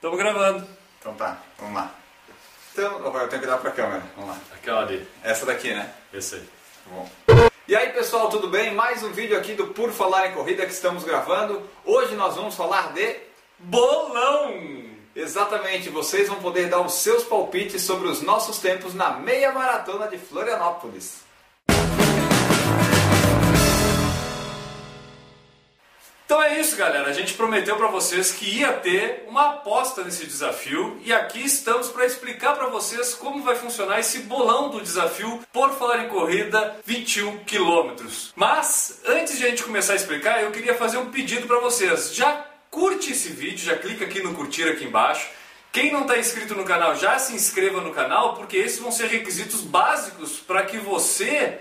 Estamos gravando. Então tá, vamos lá. Então, eu tenho que dar pra câmera, vamos lá. Aquela ali. Essa daqui, né? Esse aí. Bom. E aí pessoal, tudo bem? Mais um vídeo aqui do Por Falar em Corrida que estamos gravando. Hoje nós vamos falar de Bolão! Exatamente, vocês vão poder dar os seus palpites sobre os nossos tempos na meia maratona de Florianópolis. Então é isso, galera. A gente prometeu para vocês que ia ter uma aposta nesse desafio e aqui estamos para explicar para vocês como vai funcionar esse bolão do desafio por falar em corrida 21 quilômetros. Mas antes de a gente começar a explicar, eu queria fazer um pedido para vocês. Já curte esse vídeo, já clica aqui no curtir aqui embaixo. Quem não está inscrito no canal, já se inscreva no canal, porque esses vão ser requisitos básicos para que você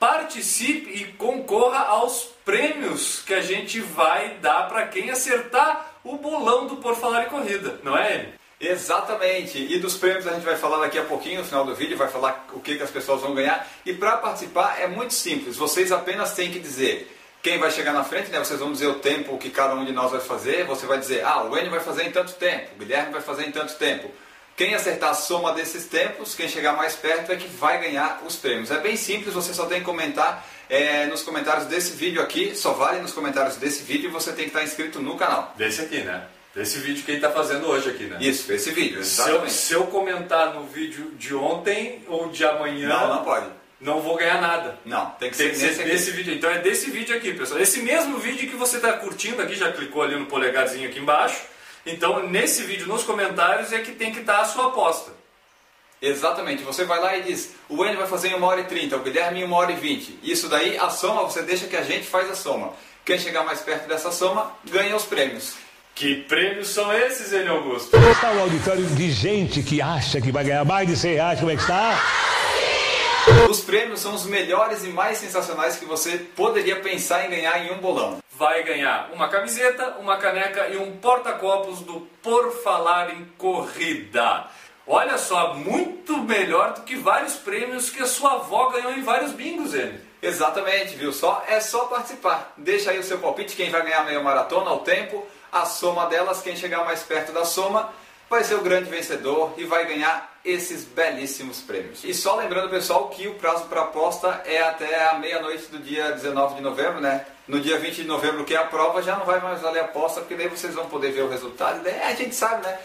participe e concorra aos prêmios que a gente vai dar para quem acertar o bolão do Por Falar em Corrida, não é? Exatamente, e dos prêmios a gente vai falar daqui a pouquinho, no final do vídeo, vai falar o que, que as pessoas vão ganhar. E para participar é muito simples, vocês apenas têm que dizer quem vai chegar na frente, né? Vocês vão dizer o tempo que cada um de nós vai fazer. Você vai dizer, ah, o Enio vai fazer em tanto tempo, o Guilherme vai fazer em tanto tempo. Quem acertar a soma desses tempos, quem chegar mais perto é que vai ganhar os prêmios. É bem simples, você só tem que comentar é, nos comentários desse vídeo aqui, só vale nos comentários desse vídeo e você tem que estar inscrito no canal. Desse aqui, né? Desse vídeo que ele está fazendo hoje aqui, né? Isso, esse vídeo, Se eu, exatamente. se eu comentar no vídeo de ontem ou de amanhã, Não, não pode. não vou ganhar nada. Não, tem que Tem que ser ser nesse aqui. desse vídeo. Então é desse vídeo aqui, pessoal. Esse mesmo vídeo que você está curtindo aqui, já clicou ali no polegarzinho aqui embaixo. Então, nesse vídeo, nos comentários, é que tem que estar a sua aposta. Exatamente, você vai lá e diz, o Enio vai fazer em 1 hora e 30, o Guilherme em 1 hora e 20. Isso daí, a soma, você deixa que a gente faz a soma. Quem chegar mais perto dessa soma, ganha os prêmios. Que prêmios são esses, Enio Augusto? Está o auditório de gente que acha que vai ganhar mais de 100 reais, como é que está? Os prêmios são os melhores e mais sensacionais que você poderia pensar em ganhar em um bolão. Vai ganhar uma camiseta, uma caneca e um porta-copos do Por Falar em Corrida. Olha só, muito melhor do que vários prêmios que a sua avó ganhou em vários bingos, Enio. Exatamente, viu só? É só participar. Deixa aí o seu palpite, quem vai ganhar a meia maratona, o tempo, a soma delas, quem chegar mais perto da soma, vai ser o grande vencedor e vai ganhar esses belíssimos prêmios. E só lembrando, pessoal, que o prazo para aposta é até a meia-noite do dia 19 de novembro, né? No dia 20 de novembro, que é a prova, já não vai mais valer a aposta, porque daí vocês vão poder ver o resultado. Daí a gente sabe, né?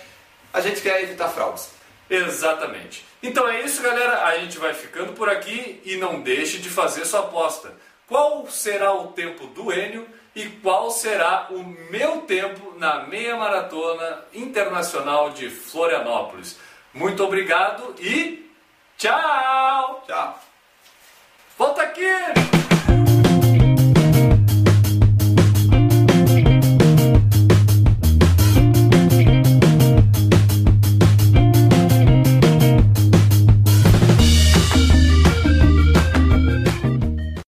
A gente quer evitar fraudes. Exatamente. Então é isso, galera. A gente vai ficando por aqui e não deixe de fazer sua aposta. Qual será o tempo do Enio e qual será o meu tempo na meia maratona internacional de Florianópolis? Muito obrigado e tchau! Tchau! Volta aqui!